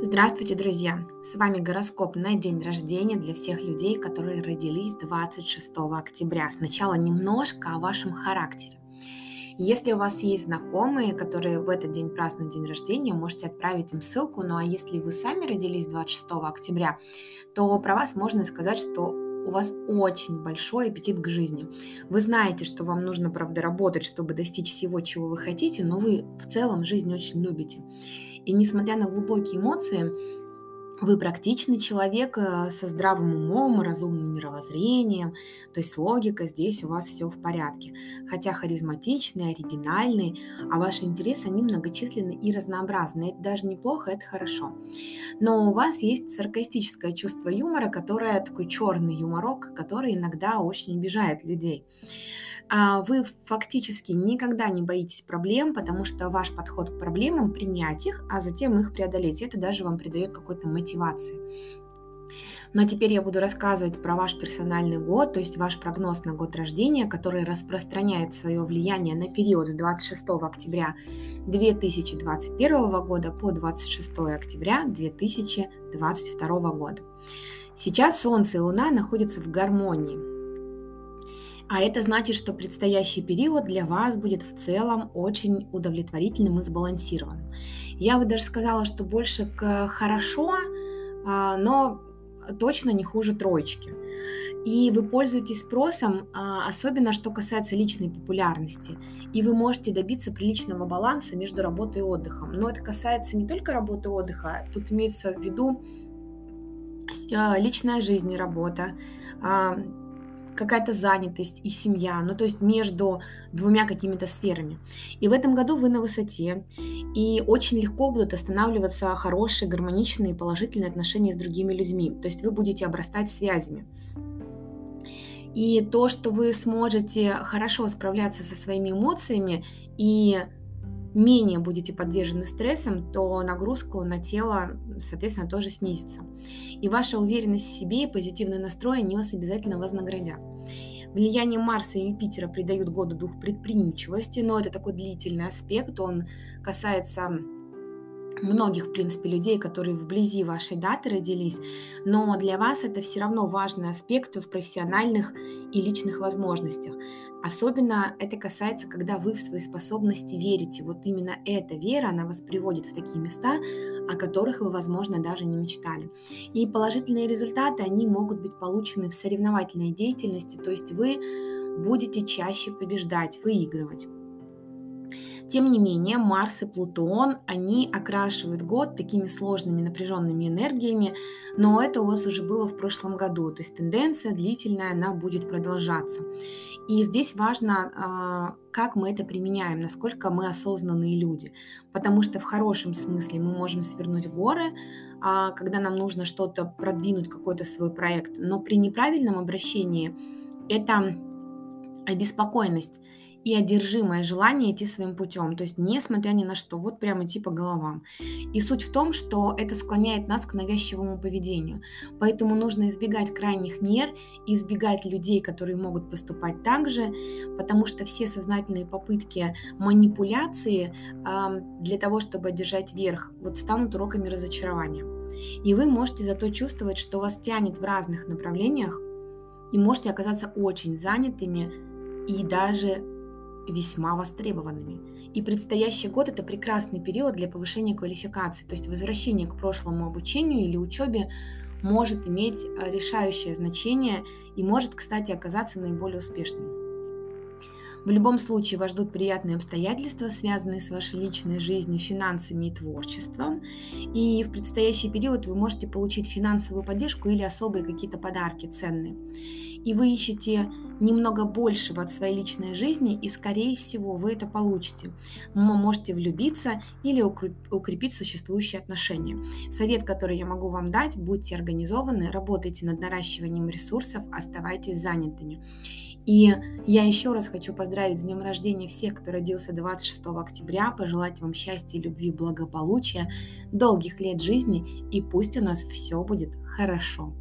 Здравствуйте, друзья! С вами гороскоп на день рождения для всех людей, которые родились 26 октября. Сначала немножко о вашем характере. Если у вас есть знакомые, которые в этот день празднуют день рождения, можете отправить им ссылку. Ну а если вы сами родились 26 октября, то про вас можно сказать, что у вас очень большой аппетит к жизни. Вы знаете, что вам нужно, правда, работать, чтобы достичь всего, чего вы хотите, но вы в целом жизнь очень любите. И несмотря на глубокие эмоции, вы практичный человек э, со здравым умом, разумным мировоззрением, то есть логика здесь у вас все в порядке. Хотя харизматичный, оригинальный, а ваши интересы, они многочисленны и разнообразны. Это даже неплохо, это хорошо. Но у вас есть саркастическое чувство юмора, которое такой черный юморок, который иногда очень обижает людей. А, вы фактически никогда не боитесь проблем, потому что ваш подход к проблемам принять их, а затем их преодолеть. Это даже вам придает какой-то мотивации. Но теперь я буду рассказывать про ваш персональный год, то есть ваш прогноз на год рождения, который распространяет свое влияние на период с 26 октября 2021 года по 26 октября 2022 года. Сейчас Солнце и Луна находятся в гармонии. А это значит, что предстоящий период для вас будет в целом очень удовлетворительным и сбалансированным. Я бы даже сказала, что больше к хорошо, а, но точно не хуже троечки. И вы пользуетесь спросом, а, особенно что касается личной популярности. И вы можете добиться приличного баланса между работой и отдыхом. Но это касается не только работы и отдыха, тут имеется в виду а, личная жизнь и работа, какая-то занятость и семья, ну то есть между двумя какими-то сферами. И в этом году вы на высоте, и очень легко будут останавливаться хорошие, гармоничные, положительные отношения с другими людьми. То есть вы будете обрастать связями. И то, что вы сможете хорошо справляться со своими эмоциями и менее будете подвержены стрессам, то нагрузку на тело, соответственно, тоже снизится. И ваша уверенность в себе и позитивный настрой, они вас обязательно вознаградят. Влияние Марса и Юпитера придают году дух предприимчивости, но это такой длительный аспект, он касается многих, в принципе, людей, которые вблизи вашей даты родились, но для вас это все равно важный аспект в профессиональных и личных возможностях. Особенно это касается, когда вы в свои способности верите. Вот именно эта вера, она вас приводит в такие места, о которых вы, возможно, даже не мечтали. И положительные результаты, они могут быть получены в соревновательной деятельности, то есть вы будете чаще побеждать, выигрывать. Тем не менее, Марс и Плутон, они окрашивают год такими сложными напряженными энергиями, но это у вас уже было в прошлом году, то есть тенденция длительная, она будет продолжаться. И здесь важно, а, как мы это применяем, насколько мы осознанные люди, потому что в хорошем смысле мы можем свернуть горы, а, когда нам нужно что-то продвинуть, какой-то свой проект, но при неправильном обращении это обеспокоенность и одержимое желание идти своим путем, то есть несмотря ни на что, вот прямо идти по головам. И суть в том, что это склоняет нас к навязчивому поведению. Поэтому нужно избегать крайних мер, избегать людей, которые могут поступать так же, потому что все сознательные попытки манипуляции э, для того, чтобы одержать верх, вот станут уроками разочарования. И вы можете зато чувствовать, что вас тянет в разных направлениях, и можете оказаться очень занятыми и даже весьма востребованными. И предстоящий год – это прекрасный период для повышения квалификации, то есть возвращение к прошлому обучению или учебе может иметь э, решающее значение и может, кстати, оказаться наиболее успешным. В любом случае вас ждут приятные обстоятельства, связанные с вашей личной жизнью, финансами и творчеством. И в предстоящий период вы можете получить финансовую поддержку или особые какие-то подарки ценные и вы ищете немного большего от своей личной жизни, и, скорее всего, вы это получите. Вы можете влюбиться или укрепить существующие отношения. Совет, который я могу вам дать, будьте организованы, работайте над наращиванием ресурсов, оставайтесь занятыми. И я еще раз хочу поздравить с днем рождения всех, кто родился 26 октября, пожелать вам счастья, любви, благополучия, долгих лет жизни, и пусть у нас все будет хорошо.